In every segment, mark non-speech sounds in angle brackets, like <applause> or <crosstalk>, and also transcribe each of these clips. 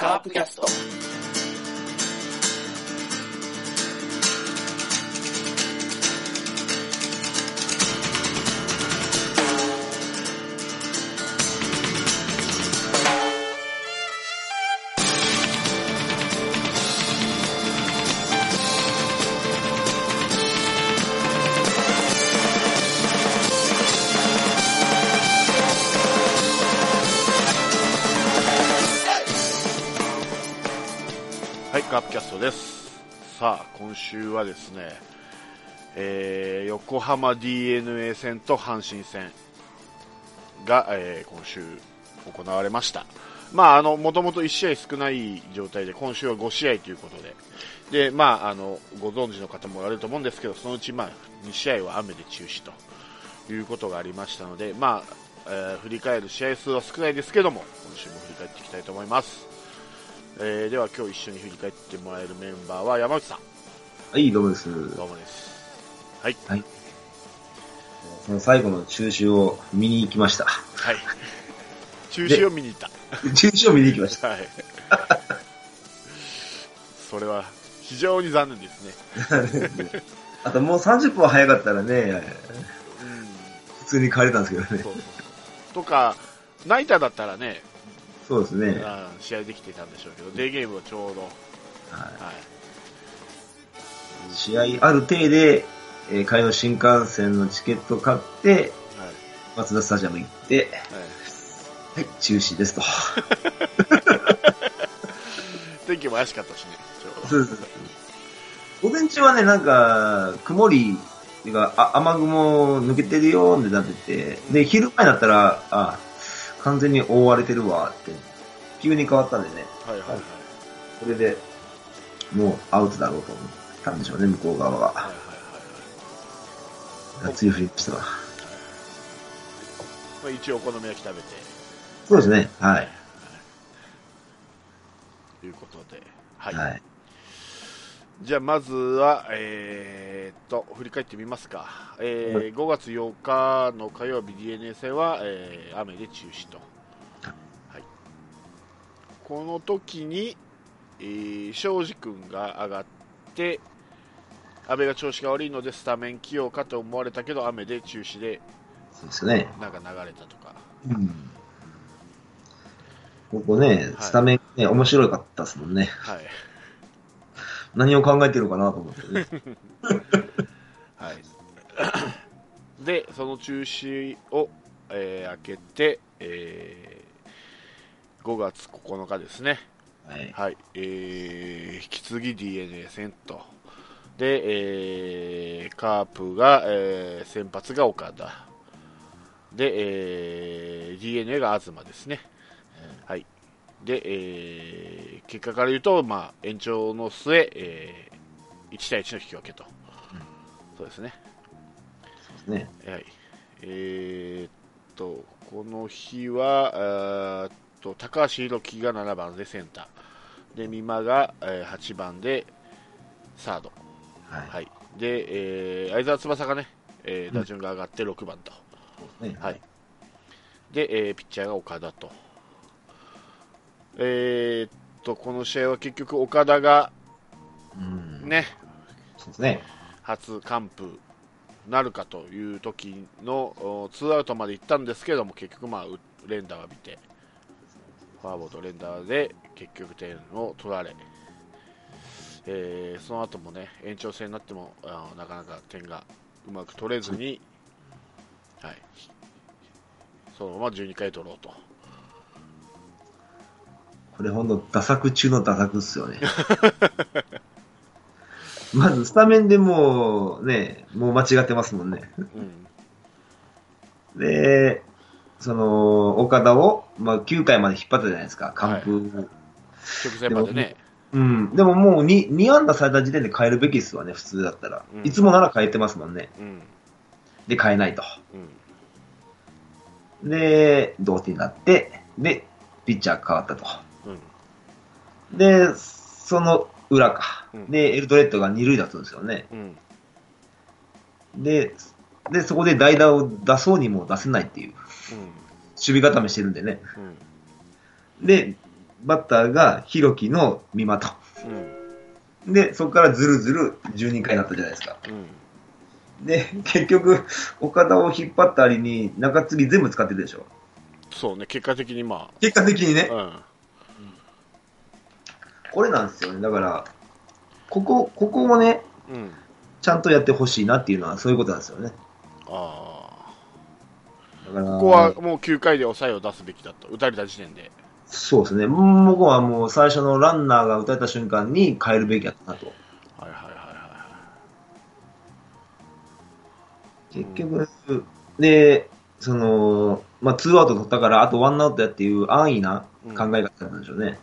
カープキャスト。週はですね、えー横浜 DNA 戦と阪神戦が、えー今週行われました。まあ、あの、もともと1試合少ない状態で、今週は5試合ということで、で、まあ、あの、ご存知の方もあると思うんですけど、そのうち、まあ、2試合は雨で中止ということがありましたので、まあ、えー振り返る試合数は少ないですけども、今週も振り返っていきたいと思います。えーでは今日一緒に振り返ってもらえるメンバーは山内さん、はい、どうもです。どうもです。はい。その最後の中止を見に行きました。はい。中止を見に行った。中止を見に行きました。はい。それは非常に残念ですね。<laughs> あともう30分早かったらね、うん。普通に帰れたんですけどね。そうそう。とか、ナイターだったらね、そうですね。試合できてたんでしょうけど、デーゲームはちょうど、ははい。い、試合ある程で、えー帰りの新幹線のチケット買って、はい。松田スタジアム行って、はい。はい、中止ですと。<laughs> 天気も怪しかったしね。そうそうそう午前中はね、なんか、曇り、っていうか、あ雨雲抜けてるよーってなってて、で、昼前になったら、あ、完全に覆われてるわって、急に変わったんでね、はいはいはい。それで、もうアウトだろうと思ったんでしょうね、向こう側はいはいが。はいがっつり降りましたわ。はい。まあ、一応お好み焼き食べて、そうですね、はい。ということで、はい。はい。じゃあまずは、えーっと、振り返ってみますか。えーはい5月8日の火曜日 DNA 戦は、えー雨で中止と。はい。この時に、えー庄司君が上がって、阿部が調子が悪いのでスタメン起用かと思われたけど、雨で中止で、そうですね。なんか流れたとか。うん。ここね、スタメンね、面白かったですもんね。はい。何を考えてるのかなと思ってね。<laughs> はい。<coughs> で、その中止を、えー開けて、えー5月9日ですね。はい。はい。えー引き継ぎ DNA 戦と。で、えーカープが、えー先発が岡田。で、えー DNA が東ですね。はい。で、えー結果から言うと、まあ、延長の末、えー1対1の引き分けと。そうですね。そうですね。はい。えーっと、この日は、と、高橋宏樹が7番でセンター。で、美馬が、えー8番でサード。はい。はい。で、えー相澤翼がね、えー打順が上がって6番と。ねはい。で、えーピッチャーが岡田と。えーっと、この試合は結局岡田がうん。ね、そうですね。初完封なるかという時のおツーアウトまで行ったんですけども結局、まあ、う連打を浴びてフォアボールと連打で結局点を取られ、えーその後もね延長戦になってもあのなかなか点がうまく取れずに、はい、そのまま12回取ろうと。これほんと、打作中の打作っすよね。<laughs> まず、スタメンでもう、ね、もう間違ってますもんね。うんで、その、岡田を、まあ、9回まで引っ張ったじゃないですか、完封。直前までね、うん。でももう2、2安打された時点で変えるべきっすわね、普通だったら。うんいつもなら変えてますもんね。うんで、変えないと。うんで、同点になって、で、ピッチャー変わったと。うんで、その裏か。うんで、エルドレッドが二塁だったんですよね。うんで、で、そこで代打を出そうにも出せないっていう。うん守備固めしてるんでね。うん。で、バッターがヒロキの美馬と。うん。で、そこからずるずる12回になったじゃないですか。うん。で、結局、岡田を引っ張った割に中継ぎ全部使ってるでしょ。そうね、結果的にま結果的にねあ、。うん。これなんですよね。だから、ここ、ここをね、うん。ちゃんとやってほしいなっていうのはそういうことなんですよね。ああ。ここはもう9回で抑えを出すべきだと。打たれた時点で。そうですね。僕はもう最初のランナーが打たれた瞬間に変えるべきやったなと。はいはいはいは結局、で、その、まあ、ツーアウト取ったから、あとワンアウトやっていう安易な考え方なんでしょうね。い。うん。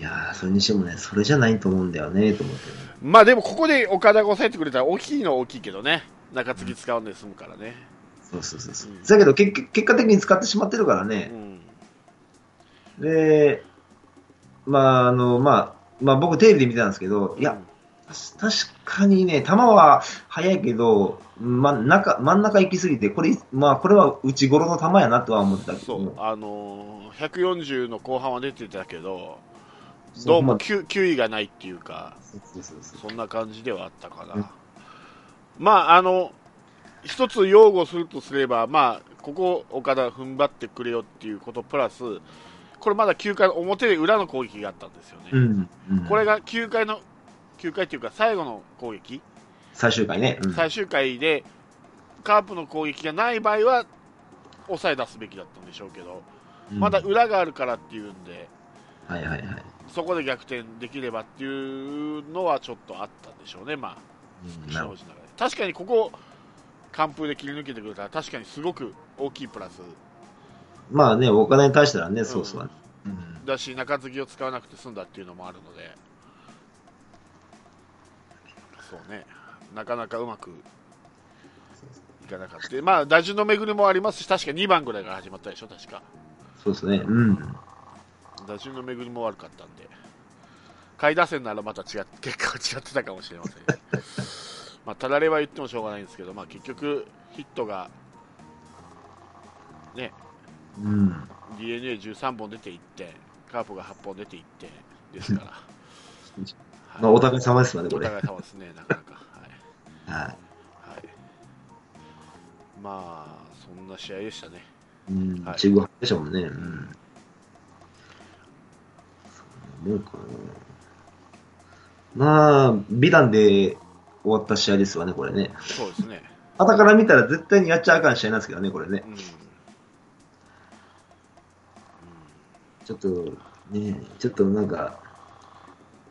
いやー、それにしてもね、それじゃないと思うんだよね、と思って、ね。まあでもここで岡田が抑えてくれたら大きいのは大きいけどね。中継ぎ使うんで済むからね。そうそうそうそううん。だけど結、結果的に使ってしまってるからうね。ん。で、まあ、あの、まあ、まあ僕テレビで見てたんですけど、いや、確かにね、球は速いけど、ま、中真ん中行き過ぎて、これ、まあ、これは内頃の球やなとは思ってたけど、そう、あのー、140の後半は出てたけど、どうもまあ。球球威がないっていうか、そんな感じではあったかな。うん。まあ、あの、一つ擁護するとすれば、まあ、ここ、岡田踏ん張ってくれよっていうことプラス、これまだ9回の表で裏の攻撃があったんですよね。うんうん。これが9回の、9回っていうか最後の攻撃、最終回ね。うん。最終回でカープの攻撃がない場合は抑え出すべきだったんでしょうけど、まだ裏があるからっていうんで、はいはいはい。そこで逆転できればっていうのはちょっとあったんでしょうね、まあ、正直ながら確かにここ、完封で切り抜けてくれたら、確かにすごく大きいプラスどまあね、お金に対したらね、そうそう。うんだし、中継ぎを使わなくて済んだっていうのもあるので、そうね、なかなかうまくいかなかった。まあ、打順の巡りもありますし、確か2番ぐらいから始まったでしょ、確か。そうですね。うん。打順の巡りも悪かったんで、下位打線ならまた違っ <laughs> 結果は違ってたかもしれません。まあ、たられは言ってもしょうがないんですけど、まあ、結局、ヒットが、ね、うん。d n a 1 3本出ていって、カープが8本出ていって、ですから。は <laughs> いまあ、お互い様ですわね、こおれ。互い様ですね、なかなか。はい。ははい。まあ、そんな試合でしたね。い。うんはい。ちぐはぐでしょうもんね。うん。もうかな。まあ、美談で終わった試合ですわね、これね。そうですね。後から見たら絶対にやっちゃあかん試合なんですけどね、これねう。ん。ちょっと、ね、ちょっとなんか、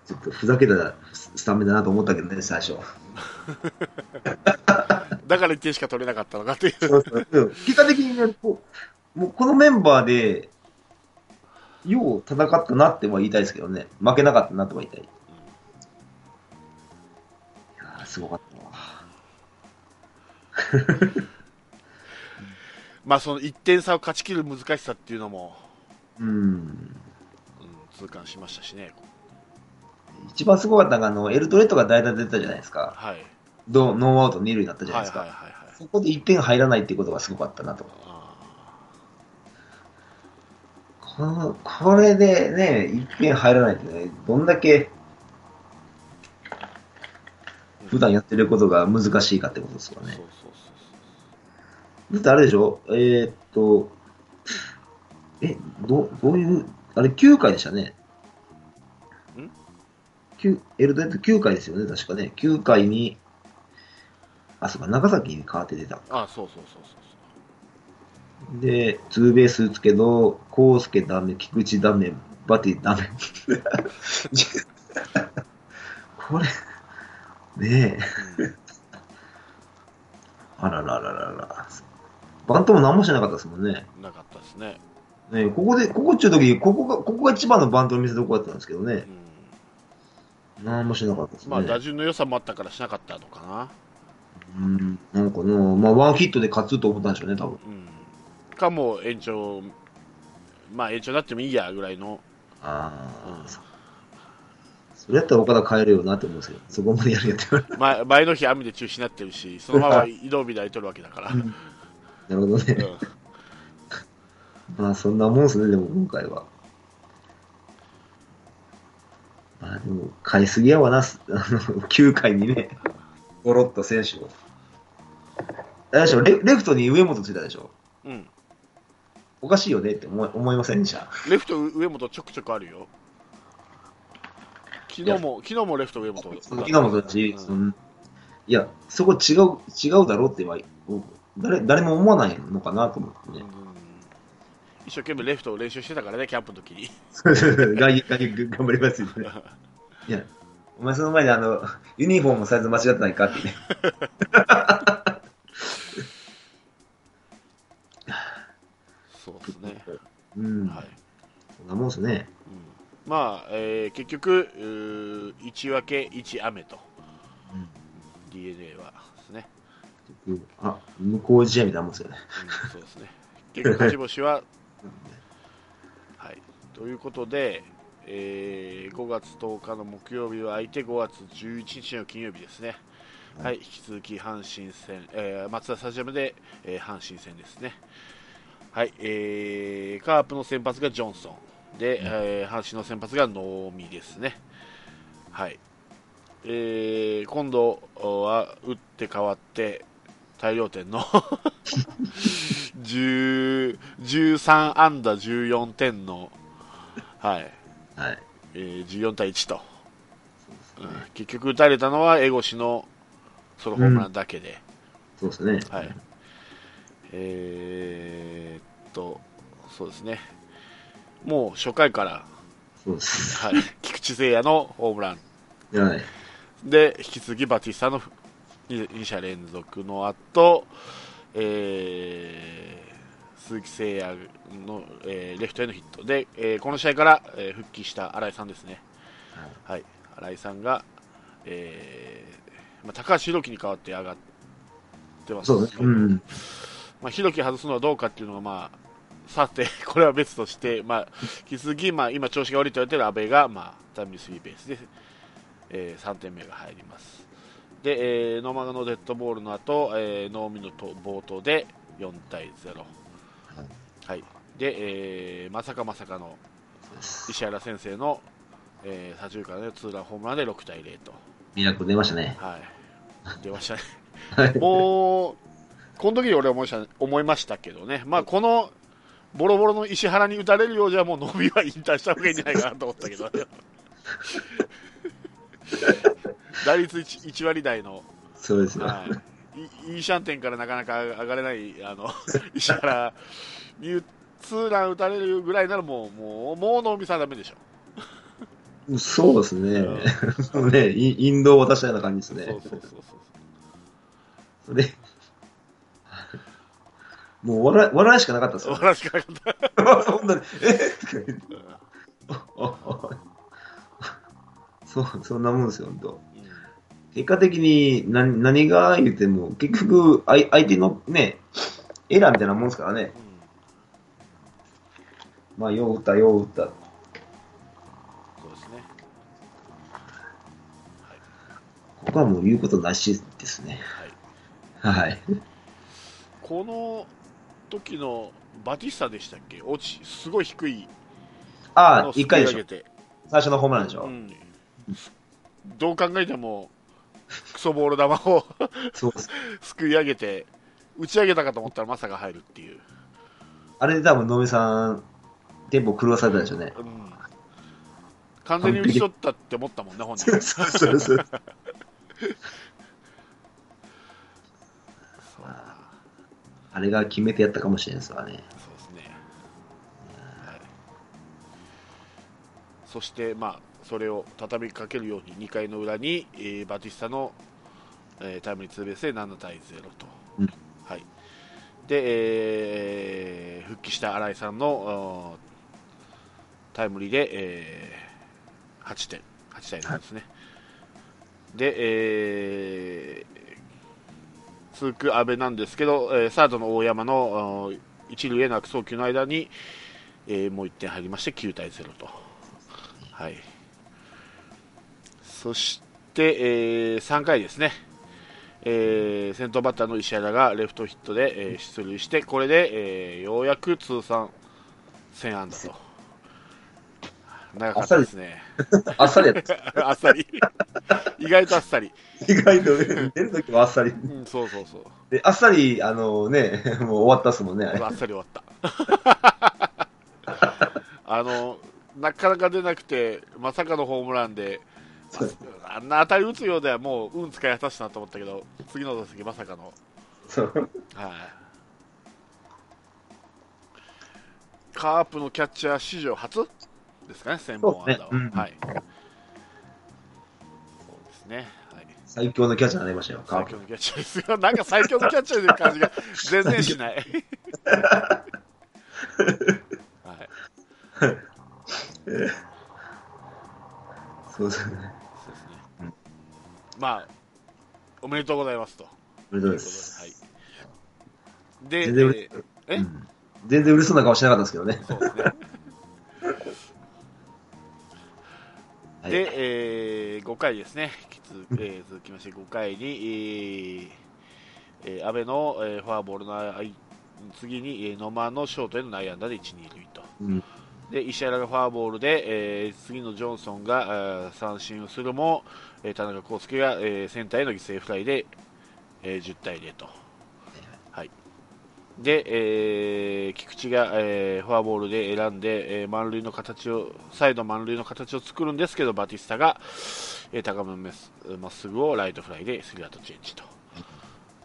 ちょっとふざけたスタメンだなと思ったけどね、最初。だから1点しか取れなかったのかっていう。そうそううん結果的にね、こうもうこのメンバーで、よう戦ったなっては言いたいですけどね、負けなかったなとは言いたい。いやーすごかったわ。まあ、その1点差を勝ち切る難しさっていうのも、うん。うん、痛感しましたしね。一番すごかったのが、あの、エルトレットが代打で出たじゃないですか。はい。ノーアウト二塁になったじゃないですか。はいはいはい。そこで1点入らないっていうことがすごかったなと。このこれでね、1点入らないってね、どん。だけ普段やってることが難しいかってことですよねそう。そうそうだってあれでしょえーっと、え、ど、どういう、あれ9回でしたね。ん？九エルドレッド9回ですよね、確かね。9回に、あ、そうか、長崎に変わって出た。そう。あそうそうそうそうで、ツーベース打つけど、コウスケダメ、菊池ダメ、バティダメ。<laughs> これ、ねえ。あららららら。バントも何もしなかったですもんね。うん、なかったですね。ねえここで、ここっちゅう時、ここが、ここが一番のバントの見せ所だったんですけどねう。ん。何もしなかったですね。まあ、打順の良さもあったからしなかったのかな。うん、なんかな、まあ、ワンヒットで勝つと思ったんでしょうね、多分。うん。かも延長、まあ延長になってもいいやぐらいの、ああ、うんそそれやったら岡田変えるよなって思うんですけど、そこまでやるやって言われ前前の日雨で中止になってるし、そのまま移動日で空いとるわけだから。う <laughs> んなるほどね。まあそんなもんですね、でも今回は。まあでも、買いすぎやわな、すあの、<laughs> 9回にね、ゴロッと選手を。あれでしょレレフトに上本ついたでしょうん。おかしいよねって思い思いませんでした。レフト上本ちょくちょくあるよ。昨日も、昨日もレフト上本。昨日もそうだし、うんいや、そこ違う、違うだろうっては、誰、誰も思わないのかなと思ってね。うん一生懸命レフトを練習してたからね、キャンプの時に。<laughs> 外野、頑張りますよね。いや、お前その前にあの、ユニフォームのサイズ間違ってないかってね。<laughs> そうですね。うん。はい。そんなもんですね。うんまあ、えー結局、うー1分け1雨と、DNA はですね。うんあ、向こう試合みたいなもんですよね。うんそうですね。結局、勝ち星は、はい。ということで、えー5月10日の木曜日は相手5月11日の金曜日ですね。はい、引き続き阪神戦、えー、松田スタジアムで、えー阪神戦ですね。はい、えーカープの先発がジョンソン。で、えー阪神の先発が能見ですね。はい。えー今度は打って変わって大量点の10 <laughs> 13安打14点の、はい。はい。えー14対1と、うん。結局打たれたのは江越のソロホームランだけで、そうですね。はい。えーっとそうですね。もう初回から、そうです。はい、<laughs> 菊池誠也のホームラン。はい。で引き続きバティスタの2者連続の後、えー鈴木誠也の、えーレフトへのヒットで、えーこの試合から、えー復帰した新井さんですね、はい、新井さんが、えーまあ、高橋宏樹に代わって上がってますそうですね。うん。まあ、弘樹外すのはどうかっていうのが、まあ、さて、<laughs> これは別として、まあ、引き続き、まあ、今、調子が悪いと言われている阿部が、まあ、タイムリースリーベースで、えー3点目が入ります。で、えー、ノーマガのデッドボールの後、えー、ノーミのと冒頭で4対0。はい。で、えーまさかまさかの石原先生の、えー、左中間でツーランホームランで6対0と。ミラクル出ましたね。はい。出ましたね。はい。もう、この時に俺思いました思いましたけどね、まあ、このボロボロの石原に打たれるようじゃ、もう伸びは引退した方がいいんじゃないかなと思ったけど、<laughs> 打率 1, 1割台の、そうですよ。はい、いいいシャンテンからなかなか上がれないあの <laughs> 石原にツーラン打たれるぐらいならもう、もう、もう能見さんダメでしょ。そうですね。<laughs> ね、イインドを渡したような感じですね。そうそうそうそう。それ、もう笑い、笑いしかなかったですよ。笑わしかなかった。<laughs> 本当に、え？っそう、そんなもんですよ、本当。うん結果的に何何が言っても、結局、相相手のね、エラーみたいなもんですからね。まあ、よう打った、よう打った。そうですね。ここはもう言うことなしですね。はいはい。この時のバティスタでしたっけ？落ち、すごい低いああ、のを一回でしょ最初のホームランでしょ。うん、どう考えても、クソボール球をそうです。すくい上げて、打ち上げたかと思ったらまさか入るっていう。あれで多分、野目さん、テンポ狂わされたでしょうね。うん完全に打ち取ったって思ったもんね、本人。そうそうそう。そう <laughs> あれが決めてやったかもしれないですわね。そうですね。はい、そして、まあ、それを畳みかけるように2回の裏に、えーバティスタの、えータイムリーツーベースで7対0と。うんはい。で、えー復帰した新井さんのタイムリーで、えー8点、8対0ですね。で、えー続く阿部なんですけど、えーサードの大山の一塁への悪送球の間に、えーもう1点入りまして9対0と。はい。そして、え3回ですね。えー先頭バッターの石原がレフトヒットで、えー出塁して、これで、えーようやく通算1000安打と。長かったですね。あっさり。あっさり。<laughs> 意外とあっさり。意外と出るときはあっさり。うん、そうそうそう。で、あっさり、あのね、もう終わったっすもんね、あっさり終わった。<laughs> あの、なかなか出なくて、まさかのホームランで、あんな当たり打つようではもう運使い果たしたなと思ったけど、次の打席まさかの。はい。カープのキャッチャー史上初？ですかね、1000本安打は。そうねうんはい。そうですね。はい。最強のキャッチャーになりましたよ、カープ最強のキャッチャーですよ。<laughs> なんか最強のキャッチャーという感じが全然しない。<laughs> はい。そうですね。まあ、おめでとうございますと。おめでとうございます。はい。で、全然うれえ？うん全然嬉しそうな顔してなかったですけどね。そうですね。はいで、えー5回ですね、えー続きまして5回に、えーえー阿部の、えーフォアボールの次に、えー野間のショートへの内野安打で1、2塁と。うんで石原がフォアボールで、えー次のジョンソンが三振をするも、えー田中康介が、えーセンターへの犠牲フライで、えー10対0と。はい、で、えー菊池が、えーフォアボールで選んで、えー満塁の形を再度満塁の形を作るんですけどバティスタが、えー高めまっすぐをライトフライでスリーアウトチェンジと。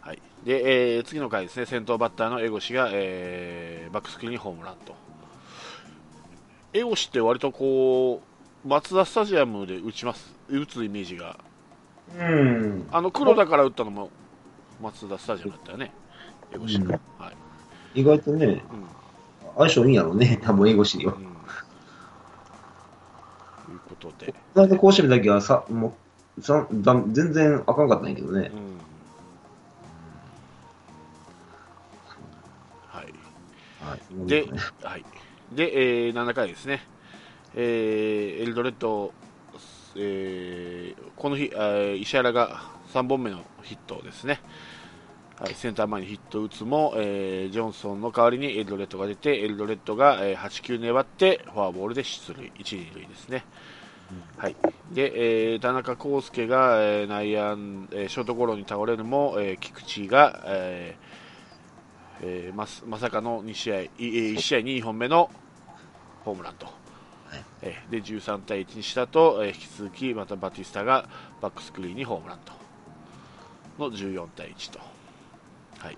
はい、で、えー次の回ですね先頭バッターの江越が、えーバックスクリーンにホームランと。江越って割とこうマツダスタジアムで打ちます。打つイメージが。うん。あの黒田から打ったのもマツダスタジアムだったよね。江越、うん。はい。意外とね、うん。相性いいんやろうね、多分英語しには。う。ん、ということで、この間甲子園の時はさ、もう、さだ全然あかんかったんやけどね。う。ん。はい。はい。で、はい、で、えー7回ですね、えーエルドレッド、えーこの日、えー石原が3本目のヒットですね、はい、センター前にヒットを打つも、えージョンソンの代わりにエルドレッドが出て、エルドレッドが、えー8球粘って、フォアボールで出塁、1、2塁ですね。はい、で、えー田中康介が、えー内野安、えーショートゴロに倒れるも、えー菊池が、えーえーままさかの2試合、いえー1試合2本目のホームランと、えーで13対1にしたと、えー引き続きまたバティスタがバックスクリーンにホームランと。の14対1と、はい、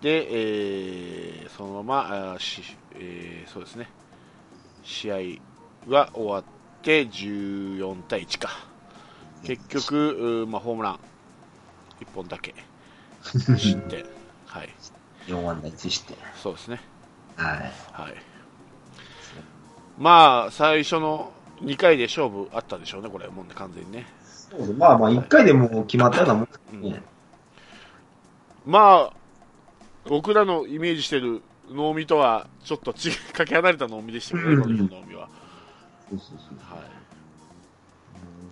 で、えーそのままあーし、えーそうですね。試合が終わって14対1か。結局、うーまあ、ホームラン。1本だけ。<laughs> 失点。はい、4安打1して。そうですね。はい。はい。まあ、最初の2回で勝負あったでしょうね、これ、もうね、完全にね。まあまあ、1回でもう決まったようなもんですうんね。まあ、僕らのイメージしてる能見とは、ちょっとちかけ離れた能見でしたよね、うんこの能見は。そうそうそう。は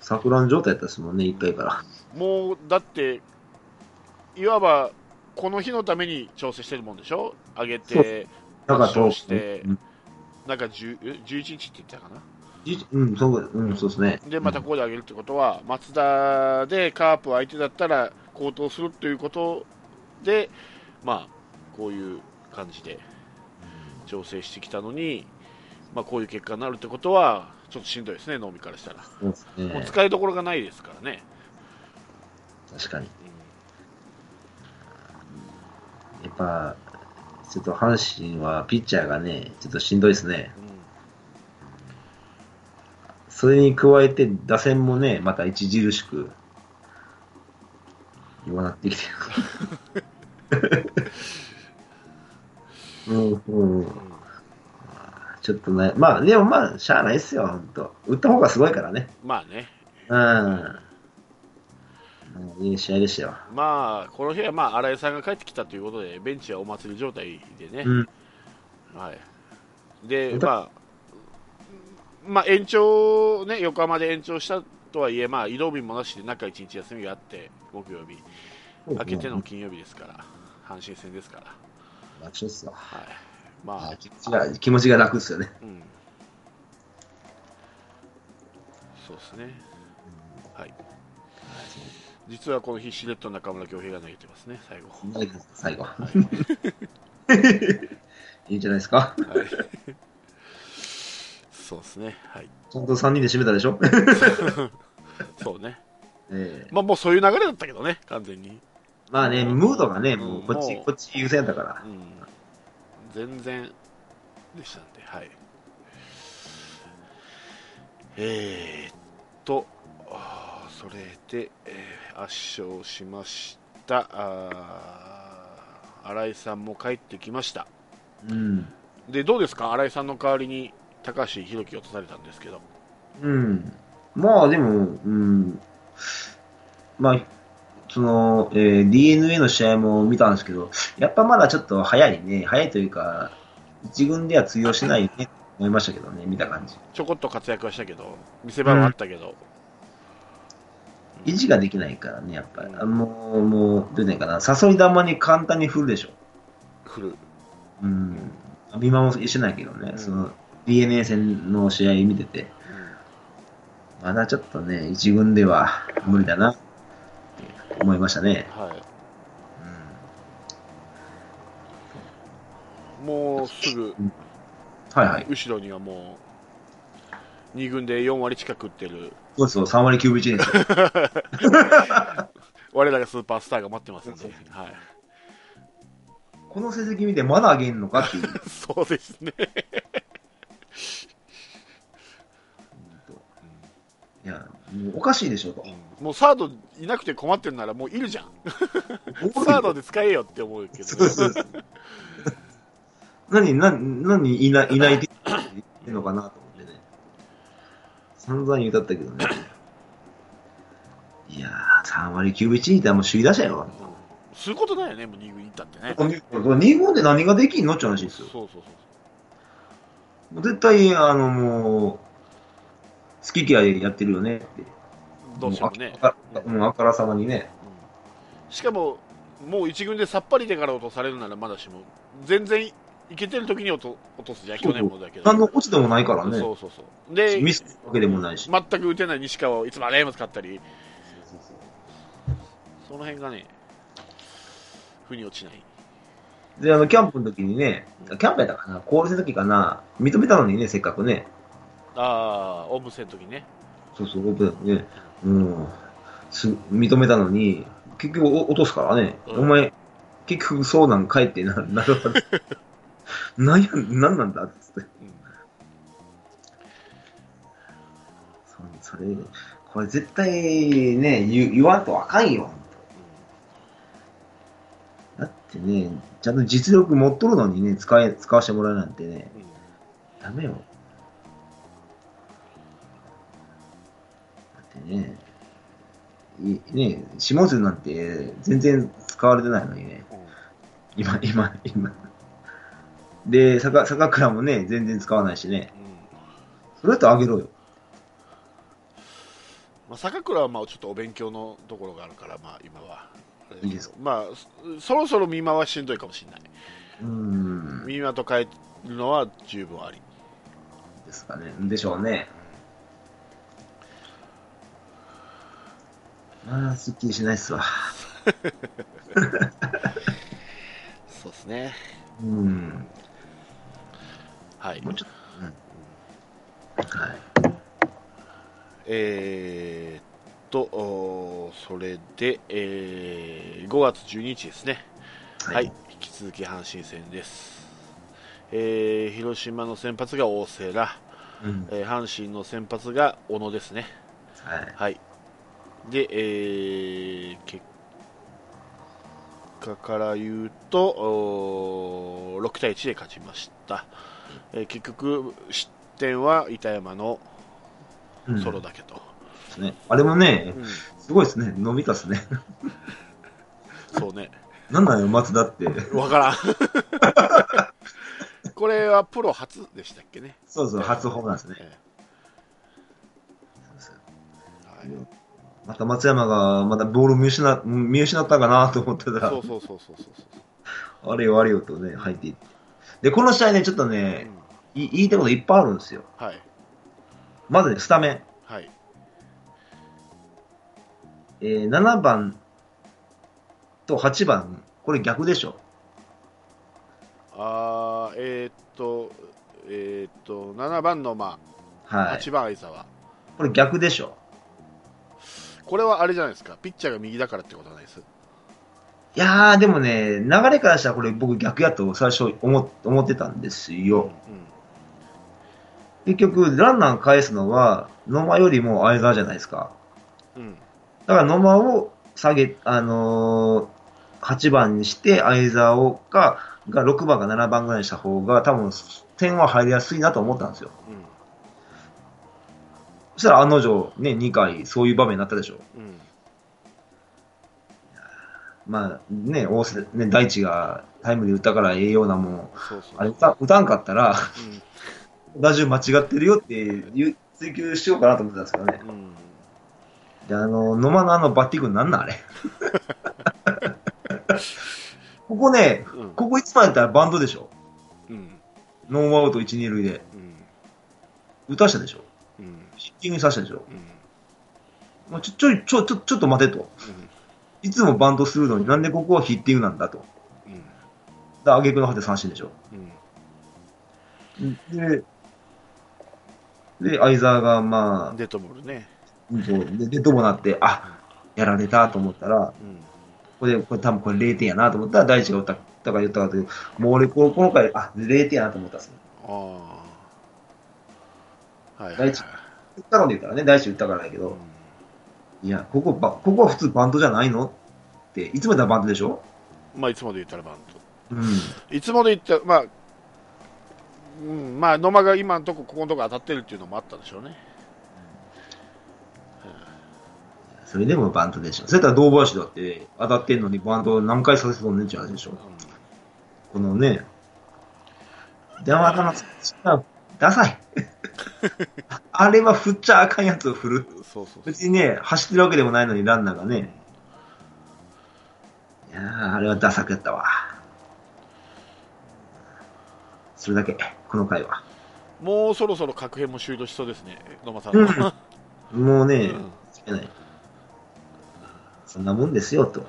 錯乱状態だったですもんね、1回から。い、もう、だって、いわば、この日のために調整してるもんでしょ？上げて、だかしてうんなんか10え11日って言ってたかな？じうん、そう、うん、そうですね。で、またここで上げるってことは、松田でカープ相手だったら高騰するということで、まあ、こういう感じで調整してきたのに、まあ、こういう結果になるってことは、ちょっとしんどいですね、能見からしたら。そうですもうね。使いどころがないですからね。確かに。やっぱ、ちょっと阪神はピッチャーがね、ちょっとしんどいですね。うんそれに加えて打線もね、また著しく弱なってきてる。<laughs> うん、うん。うんちょっとね、まあ、でもまあ、しゃあないっすよ、ほんと。打った方がすごいからね。まあね、うん。うんいい試合でしたよ。まあ、この日はまあ新井さんが帰ってきたということで、ベンチはお祭り状態でね、うん。はい、で、まあ、まあ、延長、ね、横浜で延長したとはいえ、まあ、移動日もなしで中1日休みがあって、木曜日、明けての金曜日ですから、阪神戦ですから、楽勝っすよ。はいまあ、気持ちが、気持ちが楽ですよね。うん。そうですね。はい。実はこの日、しれっと中村恭平が投げてますね、最後。最後。いいんじゃないですか？はい。そうですね。はい。ちゃんと3人で締めたでしょ？そうね。<laughs> ええまあもうそういう流れだったけどね、完全に。まあね、ムードがね、もうこっち、もうこっち優先だからう。ん。全然でしたんで、はい。えー、っと、あーそれで、えー圧勝しました。新井さんも帰ってきました。うん。で、どうですか？新井さんの代わりに高橋宏樹を落とされたんですけど。うん。まあでも、うん。まあ、その、えー DNA の試合も見たんですけど、やっぱまだちょっと早いね。早いというか、一軍では通用しないね、と思いましたけどね、見た感じ。ちょこっと活躍はしたけど、見せ場はあったけど、維持ができないからね、やっぱり。あもう、もう、どういうのかな、誘い玉に簡単に振るでしょ。振る。うん。見守りしてないけどね、うんその、DNA 戦の試合見てて、まだちょっとね、一軍では無理だな、って思いましたね。はい。もうすぐはいはい。後ろにはもう2軍で4割近く打ってるそうそう、3割9分1厘ですよ。<laughs> 我らがスーパースターが待ってますんで、はい、この成績見てまだ上げんのかっていう。<laughs> そうですね。<laughs> いや、もうおかしいでしょと。もうサードいなくて困ってるならもういるじゃん。サードで使えよって思うけど、そうそうそう。何、何、何いない、いないって言ってんのかなと。散々言うたったけどね。いやー、3割9分1厘ってもう首位打者よ。することないよね、もう2軍行ったってね。2軍で何ができんのって話ですよ。そうそうそう。もう絶対、あの、もう、好き嫌いやってるよねって。どうしてもね。ああもうあからさまにね。しかも、もう1軍でさっぱりでから落とされるならまだしも、全然いけてる時に落と落とすじゃん、去年もだけど。何の落ちでもないからね。そうそうそう。で、ミスわけでもないし。全く打てない西川をいつもレーム使ったり、その辺がね、腑に落ちない。で、あの、キャンプの時にね、キャンプやったかな、交流の時かな、認めたのにね、せっかくね。ああ、オーブン戦の時ね。そうそう、オープンね。うん。す認めたのに、結局お落とすからね。うんお前、結局そうなんかいってな <laughs> なるわけ。<laughs> なんや、なんなんだっつって。うんそ <laughs> それ、これ絶対ね、言言わんとあかんよ。だってね、ちゃんと実力持っとるのにね、使え、使わせてもらうなんてね、うんダメよ。だってね、いね、下津なんて全然使われてないのにね、うん今、今、今。で、坂坂倉もね、全然使わないしね、それとあげろよ。まあ、坂倉はまあちょっとお勉強のところがあるから、まあ、今は。いいですかまあ、そそろそろ見回ししんどいかもしれない。うーん、見間と変えるのは十分あり。ですかね。でしょうね。まあ、すっきりしないっすわ。<laughs> そうですね。うん。はいも。うちょっと、うん。はい。えーっと、それで、えー5月12日ですね。はい、引き続き阪神戦です。えー広島の先発が大瀬良、うん。えー阪神の先発が小野ですね。はい。はい。で、えー結果から言うと、おー6対1で勝ちました。えー結局、失点は板山のうんソロだけと。ですね。あれもねう、んすごいですね。伸びたっすね。そうね。なんなんよ、松田って。わからん。これはプロ初でしたっけね？そうそう、初ホームランですね。ええはいまた松山が、またボール見失見失ったかなと思ってたらそう、そうそうそうそうそう。あれよあれよとね、入っていって。で、この試合ね、ちょっとうね、んい言いたいこといっぱいあるんですよ。はい。まずね、スタメン。はい。えー、7番と8番、これ逆でしょ？あーえーっと、えーっと、7番の間、はい。8番相沢。これ逆でしょ？これはあれじゃないですか。ピッチャーが右だからってことはないです。いやー、でもね、流れからしたらこれ僕逆やと最初思思ってたんですよ。結局、ランナー返すのは野間よりも相沢じゃないですか。うん。うん。だから野間を下げ、あのー、8番にして相沢をか、が6番か7番ぐらいにした方が多分点は入りやすいなと思ったんですよ。うん。そしたら案の定ね、2回そういう場面になったでしょ。うん。まあね、大瀬、ね、大地がタイムリー打ったからええようなもん。あれ打たんかったら、うん。打順間違ってるよって言う追求しようかなと思ってたんですけどね。うん。で、あの、野間のあのバッティングなんなんあれ <laughs> ここね、うん。ここいつまでやったらバンドでしょうん。ノーアウト1、2塁で。うん。打たしたでしょうん。ヒッティングにさしたでしょうん。もうちょ、ちょい、ちょ、ちょ、ちょっと待てと。いつもバントするのになんでここはヒッティングなんだと。うん。だ挙句の果て三振でしょうん。で、で、相沢がまあ、デッドボールね。で、デッドボールになって、あ、やられたと思ったら、うん。これ、これ多分これ0点やなと思ったら、大地が打った、だから言ったかというと、もう俺、このこの回、あ、0点やなと思ったんですよ。ああ。はい。第一打ったので言ったらね、大地打ったからやけど、いや、ここ、ばここは普通バントじゃないのって、いつも言ったらバントでしょ？まあ、いつもで言ったらバント。うん。いつもで言ったら、まあ、うん、まあ、野間が今のとこ、ここのとこ当たってるっていうのもあったでしょうね。それでもバントでしょ。それとは堂林だって、当たってんのにバント何回させとんねんって話でしょ。このね、電話かな、ダサい。<laughs> あれは振っちゃあかんやつを振る。うん、そうそう。別にね、走ってるわけでもないのにランナーがね。いやー、あれはダサくやったわ。それだけ、この回は。もうそろそろ確変も終了しそうですね、野間さんの。<laughs> もうね、うんつけない。そんなもんですよ、と。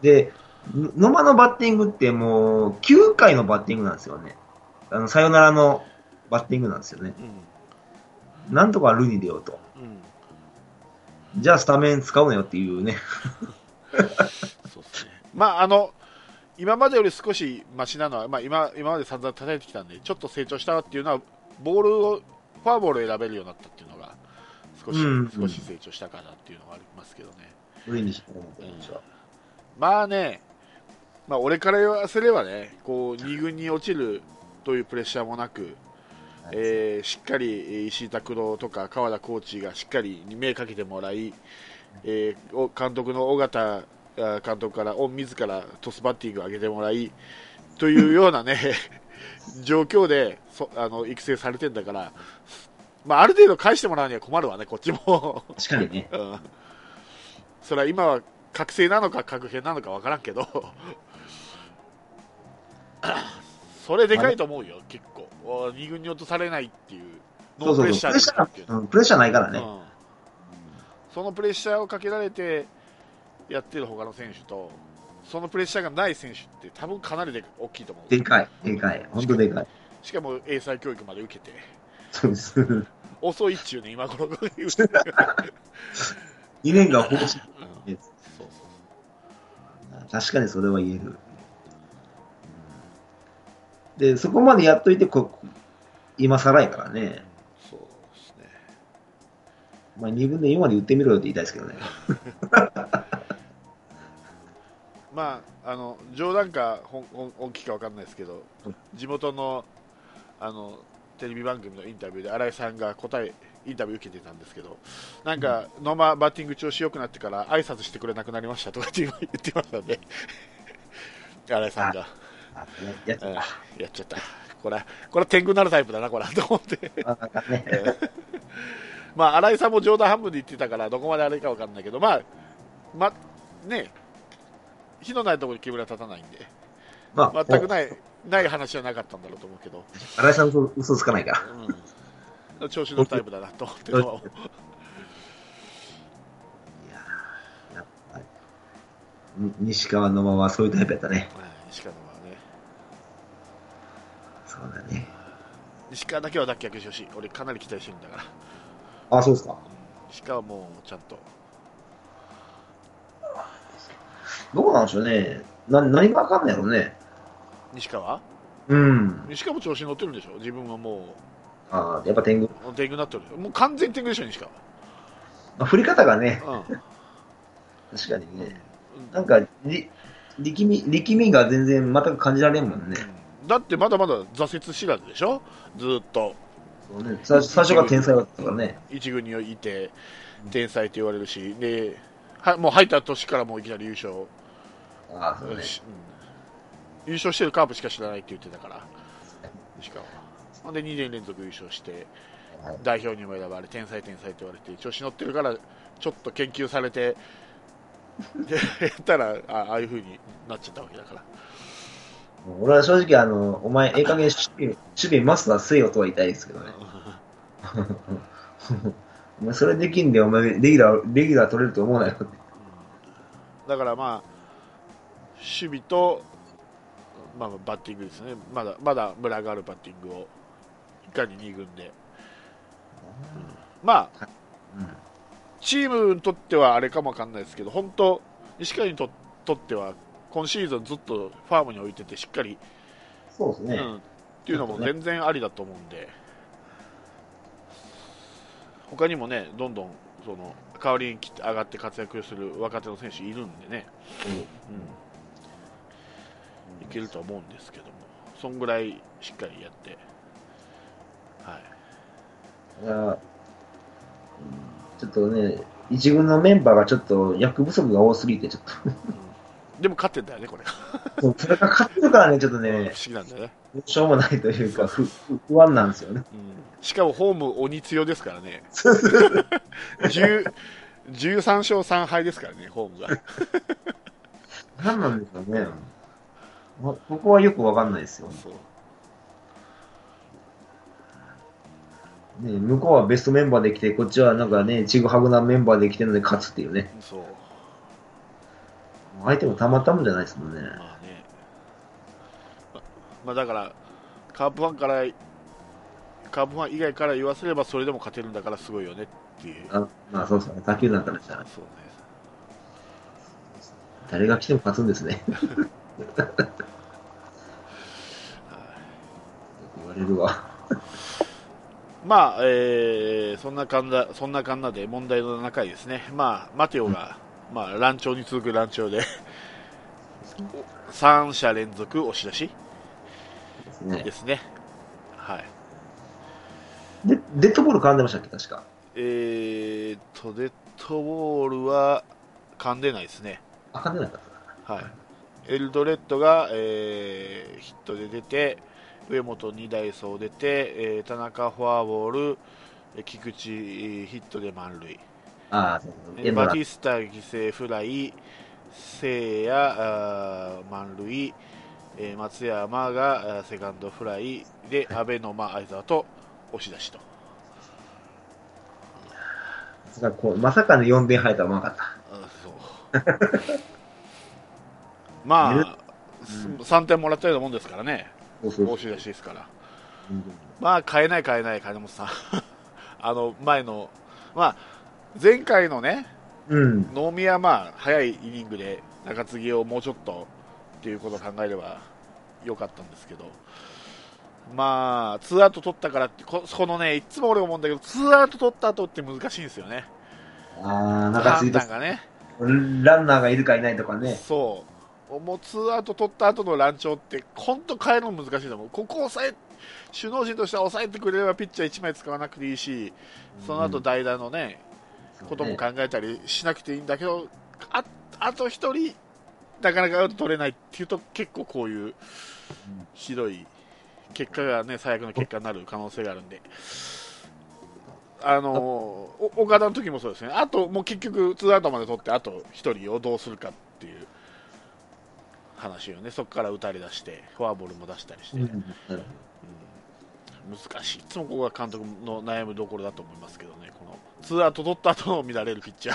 で、の野間のバッティングってもう、9回のバッティングなんですよね。あの、さよならのバッティングなんですよね。うんなんとかルに出ようと。うんじゃあスタメン使うなよっていうね。そうですね。まあ、あの、今までより少しマシなのは、まあ、今今まで散々叩いてきたんで、ちょっと成長したっていうのは、ボールを、フォアボールを選べるようになったっていうのが、少し、うん少し成長したかなっていうのはありますけどね。まあね、まあ、俺から言わせればね、こう、2軍に落ちるというプレッシャーもなく、えーしっかりえー石井拓郎とか川田コーチがしっかりに目かけてもらい、えーお監督の尾形あ監督から御自らトスバッティングを上げてもらいというようなね <laughs> 状況でそあの育成されてんだから、まあ、ある程度返してもらうには困るわね、こっちも。確かにね。<laughs> うんそれは今は覚醒なのか確変なのか分からんけど <laughs> それでかいと思うよ結構お二軍に落とされないっていうノープレッシャーでプレッシャー、うん、プレッシャーないからね。うんそのプレッシャーをかけられてやってる他の選手とそのプレッシャーがない選手って多分かなりで大きいと思うでかい、でかい。ほんとでかい。しかも英才教育まで受けてそうです。2遅いっちゅうね今頃言うて <laughs> うん年が方針。そうそう確かにそれは言える。で、そこまでやっといて、こ今更やからね。そうですねまあ、2分で4まで言ってみろよって言いたいですけどね。<laughs> まあ、あの冗談か本本本気か分かんないですけど、地元のあのテレビ番組のインタビューで新井さんが答えインタビュー受けてたんですけど、なんか、野間バッティング調子良くなってから挨拶してくれなくなりましたとかって言ってましたね、<laughs> 新井さんが、あやっちうんゃっやっちゃった、これ、これ天狗になるタイプだな、これ。<laughs> と思って。まあ、新井さんも冗談半分で言ってたから、どこまであれか分かんないけど、まあ、ま、ね、火のないところに煙は立たないんで、まあ、全くないない話じゃなかったんだろうと思うけど、新井さん嘘嘘つかないから。うん、調子のタイプだなと思って西川のままそういうタイプやったね。はい西川のそうだね。西川だけは脱却してほしい、俺、かなり期待してるんだから、あ、そうですか。西川はもうちゃんと、どうなんでしょうね。な、何がわかんないやろね。西川？うん。西川も調子に乗ってるんでしょ、自分はもああ、やっぱ天狗。う、天狗になってるでしょ、もう完全に天狗でしょ、西川。まあ、振り方がね、うん確かにね。うんなんか、り力み、力みが全然全く感じられんもんね。だってまだまだ挫折知らずでしょ、ずーっとそうね最最初が天才だったからね。一軍にいて、天才って言われるし、ではもう入った年からもういきなり優勝、ああ、そうね。優勝してるカープしか知らないって言ってたから、西川は。ほんで2年連続優勝して、はい代表にも選ばれ、天才、天才って言われて、調子乗ってるから、ちょっと研究されて、でやったらあああいう風になっちゃったわけだから。俺は正直あの、お前、ええ加減守備、守備マスターせよとは言いたいですけどね。<laughs> お前、それできんで、お前、レギュラー、レギュラー取れると思うなよって。だからまあ、守備と、まあ、バッティングですね、まだまだムラがあるバッティングを、いかに2軍で、まあ、うん。チームにとってはあれかもわかんないですけど、本当、西川にととっては、今シーズンずっとファームに置いてて、しっかり、そうですね。うん、っていうのも全然ありだと思うんで、他にもね、どんどんその代わりに上がって活躍する若手の選手いるんでね。うん、いけると思うんですけども、そんぐらいしっかりやって、はい、いやうん。ちょっとね、一軍のメンバーがちょっと役不足が多すぎて、ちょっでも勝ってんだよね、これ、<laughs> と、それが勝ってるからね、ちょっと不思ね、議なんだよね、しょうもないというか、ふふ不安なんですよね。うん、しかもホーム鬼強ですからね、10 13勝3敗ですからね、ホームが。何なんでしょうね。まここはよくわかんないですよ。ね、向こうはベストメンバーで来て、こっちはなんかね、ちぐはぐなメンバーで来てるので勝つっていうね。そう相手もたまったもんじゃないですもんね。まあね、ままあ、だから、カープファンから、カープファン以外から言わせれば、それでも勝てるんだからすごいよねっていう、あまあそうですね。卓球なんかでしたら、そうね、誰が来ても勝つんですね。<laughs> 言われるわ。まあ、えーそんなかんな、そんなかんなで問題の7回ですね。まあ、マテオが、まあ、乱調に続く乱調で、3者連続押し出し？ですね。はい。で、デッドボール絡んでましたっけ、確か。えーっと、デッドボールは噛んでないですね。あ、噛んでなかったな。はい。エルドレッドが、えーヒットで出て、上本2代走出て、えー田中フォアボール、えー菊池えーヒットで満塁。ああ、そバティスタ犠牲フライ、聖也あー満塁、えー松山がセカンドフライで、阿部の間相沢と押し出しと。こうまさかの4点入ったらうまかった。あそう。<laughs> まあ、3点もらったようなもんですからね、押し出しですから。うん。まあ、変えない、変えない、金本さん。<laughs> あの、前の、まあ、前回のね、うん。能見はまあ、早いイニングで中継ぎをもうちょっとっていうことを考えればよかったんですけど、まあ、ツーアウト取ったからって、ここのね、いつも俺思うんだけど、ツーアウト取った後って難しいんですよね。ああ、なんかつ判いた断がね。ランナーがいるかいないとかね。そう。もうツーアウト取った後の乱調って、本当変えるの難しいと思う。ここを抑え、首脳陣としては抑えてくれればピッチャー1枚使わなくていいし、その後代打のね、ことも考えたりしなくていいんだけど、ああと1人、なかなかアウト取れないっていうと、結構こういうひどい結果がね、最悪の結果になる可能性があるんで。あのお岡田の時もそうですね、あともう結局、ツーアウトまで取って、あと1人をどうするかっていう、話よね、そこから打たれ出して、フォアボールも出したりして、うんうん。難しい、いつもここが監督の悩むどころだと思いますけどね、ツーアウト取った後の乱れるピッチャ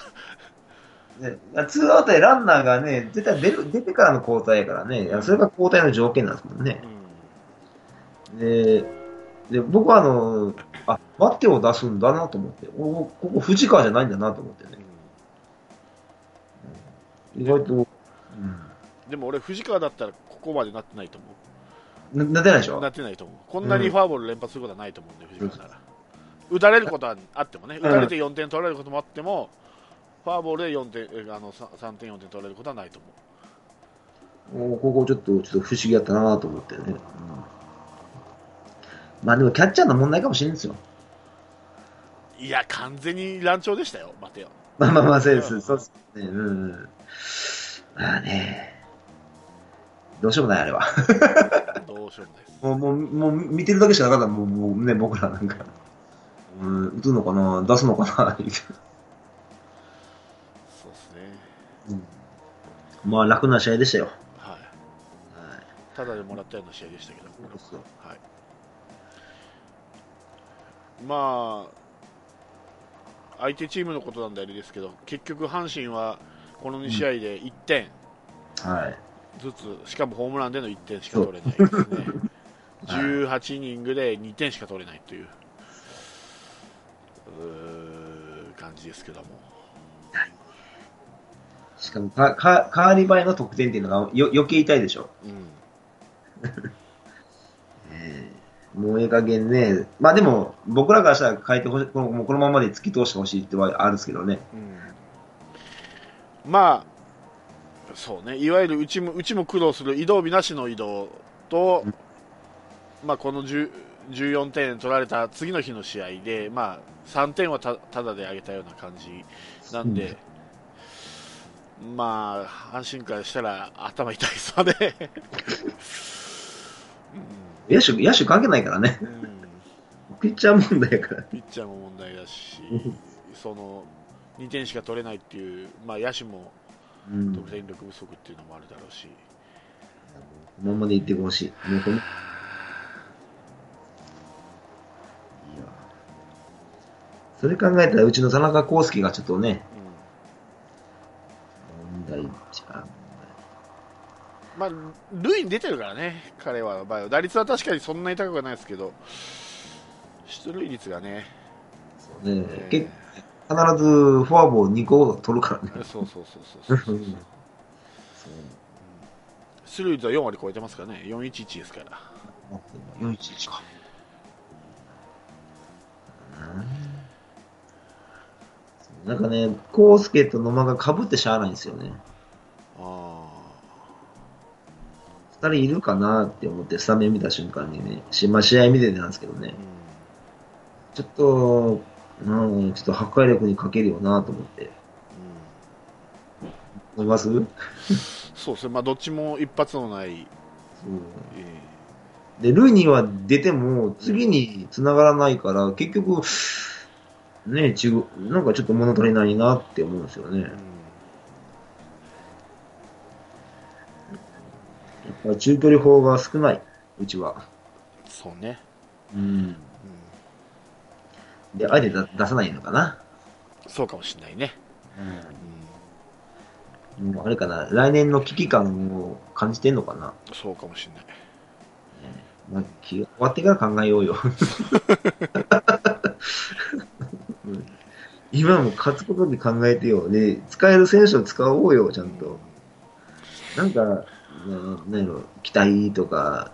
ー、ね、ツーアウトでランナーがね、絶対出る出てからの交代やからね、それが交代の条件なんですもんね。で、で僕はあの、あ、バッテを出すんだなと思って、おここ藤川じゃないんだなと思ってね。意外と、うん。でも俺、藤川だったらここまでなってないと思ななってないでしう、ょ？なってないと思う、こんなにフォアボール連発することはないと思うんで、藤川なら。打たれることはあってもね、打たれて4点取られることもあっても、フォアボールで4点えあのさ3点、4点取られることはないと思う。おここちょっと、ちょっと不思議やったなと思ってね。うんまあでもキャッチャーの問題かもしれないですよ。いや、完全に乱調でしたよ、待てよ。まあまあまあ、そうです。そうですね。うんうん。まあね。どうしようもない、あれは。どうしようもない。もう、もう、もう見てるだけしかなかったもう、もうね、僕らなんか。うん、打つのかな出すのかな <laughs> そうですね。うんまあ、楽な試合でしたよ。はい。はい。ただでもらったような試合でしたけど、そうはい。まあ、相手チームのことなんであれですけど、結局、阪神はこの2試合で1点はい。ずつ、しかもホームランでの1点しか取れないですね。18イニングで2点しか取れないという感じですけども。しかもか、か、変わり映えの得点っていうのがよ余計痛いでしょ。うん <laughs> ええもうええ加減ね。まあでも、僕らからしたら変えてほしい、このもうこのままで突き通してほしいってはあるんですけどね。うんまあ、そうね、いわゆるうちもうちも苦労する移動日なしの移動と、まあ、この10 14点取られた次の日の試合で、まあ、3点はたただで上げたような感じなんで、まあ、阪神からしたら頭痛いですわね。<laughs> 野手、野手関係ないからね。うんうんピッチャー問題やから。ピッチャーも問題だし、その2点しか取れないっていう、まあ、野手もうん。得点力不足っていうのもあるだろうし。このままでいってほしい。それ考えたら、うちの田中康介がちょっとね、問題じゃん。まあ、塁に出てるからね、彼は場合は。打率は確かにそんなに高くはないですけど、出塁率がね、ね結必ずフォアボール2個取るからね。そうそうそうそう <laughs> うん出塁率は4割超えてますからね、411ですから。411か。なんかね、コウスケと野間が被ってしゃあないんですよね。あ二人いるかなって思ってスタメン見た瞬間にね、しまあ、試合見ててなんですけどね。ー、うん。ちょっと、うん、ちょっと破壊力に欠けるよなと思って。思います？そうそうですね、まあ、どっちも一発のない、えで、ルーニーは出ても、次に繋がらないから、結局、ね、違う、なんかちょっと物足りないなって思うんですよね。ーやっぱ中距離砲が少ない、うちは。そうね、うん。うんで、あえて出出さないのかな。そうかもしれないね。うんもうあれかな、来年の危機感を感じてんのかな。そうかもしれない。まあ、終わってから考えようよ。<laughs> うん今も勝つことに考えてよ。で、使える選手を使おうよ、ちゃんと。なんか、ななんやろ、期待とか、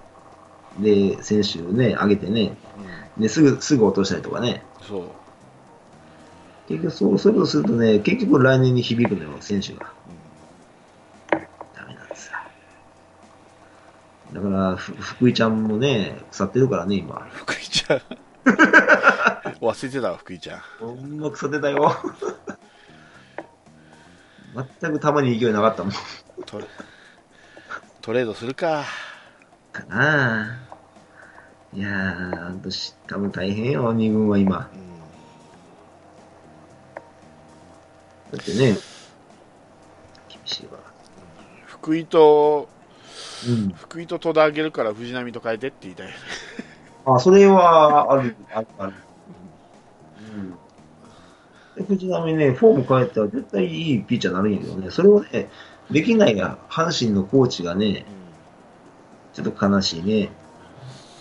で、選手ね、上げてね、うんで、すぐ、すぐ落としたりとかね。そう、結局、そう、そういうことするとね、結局来年に響くのよ、選手が。ダメなんですよ。だから、ふ福井ちゃんもね、腐ってるからね、今。福井ちゃん <laughs> 忘れてたわ福井ちゃんほんま腐ってたよ。<laughs> 全く球に勢いなかったもん。トレトレードするかかなぁ。いやー、半年、多分大変よ、二軍は今。うんだってね、厳しいわ。福井とうん。福井と戸田あげるから藤波と変えてって言いたい。<laughs> あ、それは、ある、ある、ある。うん。で藤波ね、フォーム変えたら絶対いいピッチャーになるんやけどね、それをね、できないが、阪神のコーチがね、ちょっと悲しいね。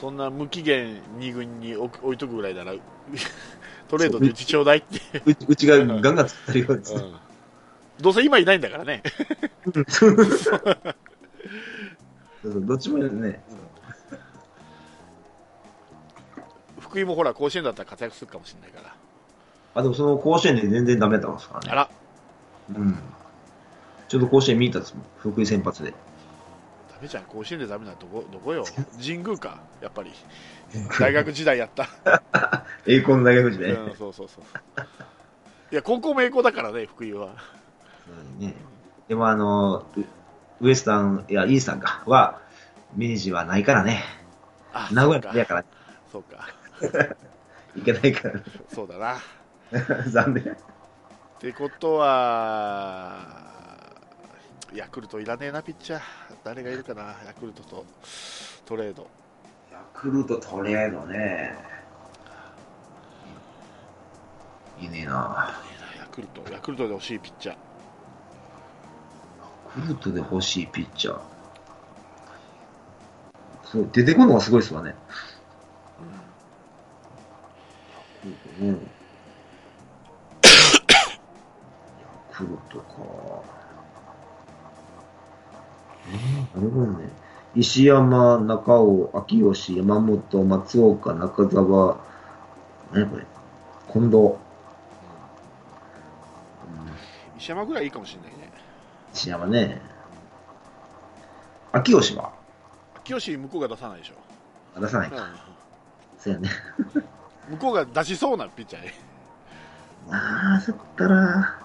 そんな無期限2軍に置いとくぐらいなら、<laughs> トレードでうちちょうだいって。うちがガンガン突っ張るようですね。うんどうせ今いないんだからね。どっちもね、福井もほら、甲子園だったら活躍するかもしれないから。あ、でもその甲子園で全然ダメだったんですからね。あら、うん。ちょっと甲子園見たんですもん、福井先発で。ダメじゃん、甲子園でダメなどこ、どこよ。<laughs> 神宮か、やっぱり。大学時代やった。<laughs> 栄光の大学時代ね。うん、そうそうそう。いや、高校も栄光だからね、福井は。うんねでもあの、ウウエスタン、いや、イースタンか、は、明治はないからね。あ名古屋やから、そうか。<laughs> いけないから、そうだな。っ <laughs> 残念。てことは、ヤクルトいらねえな、ピッチャー。誰がいるかな、ヤクルトとトレード。ヤクルトトレードね。いいねえな。ヤクルト、ヤクルトで欲しいピッチャー。ヤクルトで欲しいピッチャー。そう、出てくるのがすごいですわね。うん。ヤクルトか。えー、なるほどね。石山、中尾、秋吉、山本、松岡、中澤、何これ近藤。うん石山ぐらいいいかもしれないね。石山ね。秋吉は？秋吉向こうが出さないでしょ。出さないか。うそうやね。ん、向こうが出しそうなピッチャーね。<laughs> ああ、そったら、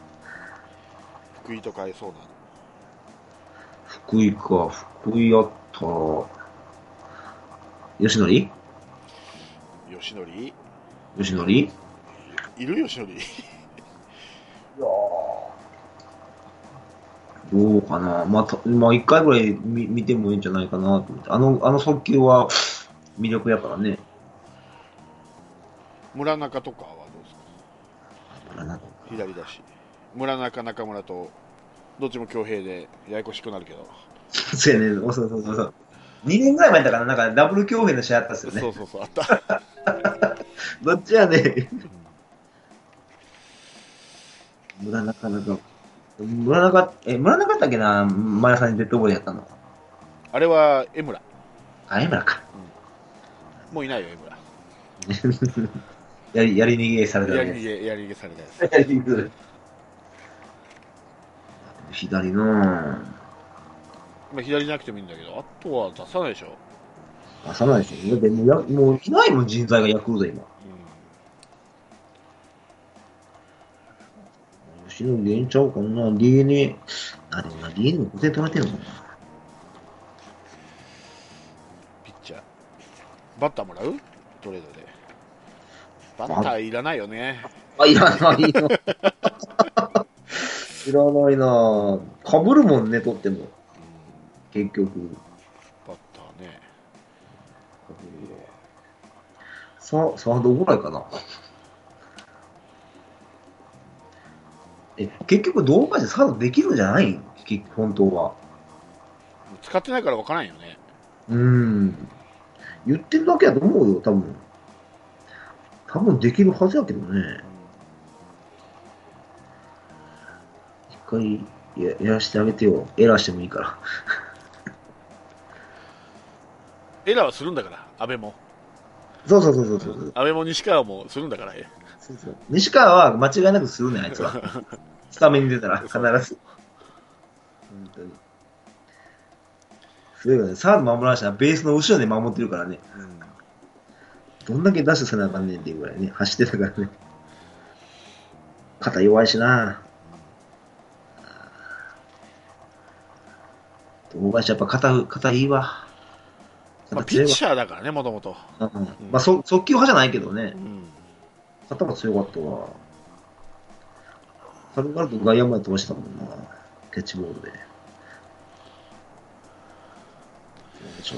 福井とかいそうな。福井か、福井あった。吉野里吉典吉野里いいる吉典やどうかな。まあ、たまあ、一回ぐらい見見てもいいんじゃないかなと思って。あの、あの速球は魅力やからね。村中とかはどうですか？あなんか左だし。村中、中村と、どっちも強兵でややこしくなるけど。そうやね。そうそうそうそう。2年ぐらい前だから、なんかダブル強兵の試合あったっすよね。そうそうそう、あった。<laughs> どっちやね。村中なんか、村中、え、村中だっけな、前田さんにデッドボールやったの。あれは江村。あ、江村か。もういないよ、江村。<laughs> やり、やり逃げされたね。やり逃げ、やり逃げされたやつ。<laughs> 左のまあ、左じゃなくてもいいんだけど、あとは出さないでしょ。出さないでしょ。だってもうや、もういないもん、人材がヤクルト今。う吉野源ちゃうかな、DNA。あ、でもな、DNA も5点取られてるもんな。ん、ピッチャー。バッターもらう？トレードで。バッターいらないよね。あ、いらないの。<laughs> いらないなかぶるもんね、取っても。うん、結局。バッターね。さ、サードぐらいかな。え、結局、動画でサードできるんじゃない？本当は。使ってないから分からんよね。うーん。言ってるだけだと思うよ、多分。多分できるはずやけどね。一回ややらしてあげてよ。エラーしてもいいから。<laughs> エラーはするんだから、安倍も。そうそうそうそうそう。安倍も西川もするんだから、そうそう西川は間違いなくするね、あいつは。<laughs> スタメンに出たら必ず。本当に。すごいよね。サード守らなしたらベースの後ろで守ってるからね。うんどんだけダッシュせなあかんねんっていうぐらいね、走ってたからね。肩弱いしな大林やっぱ肩、肩いいわ。まあ、ピッチャーだからね、もともと。まあ、そ速球派じゃないけどねう。ん。肩も強かったわ。軽々と外野まで飛ばしたもんな。キャッチボールで。ちょ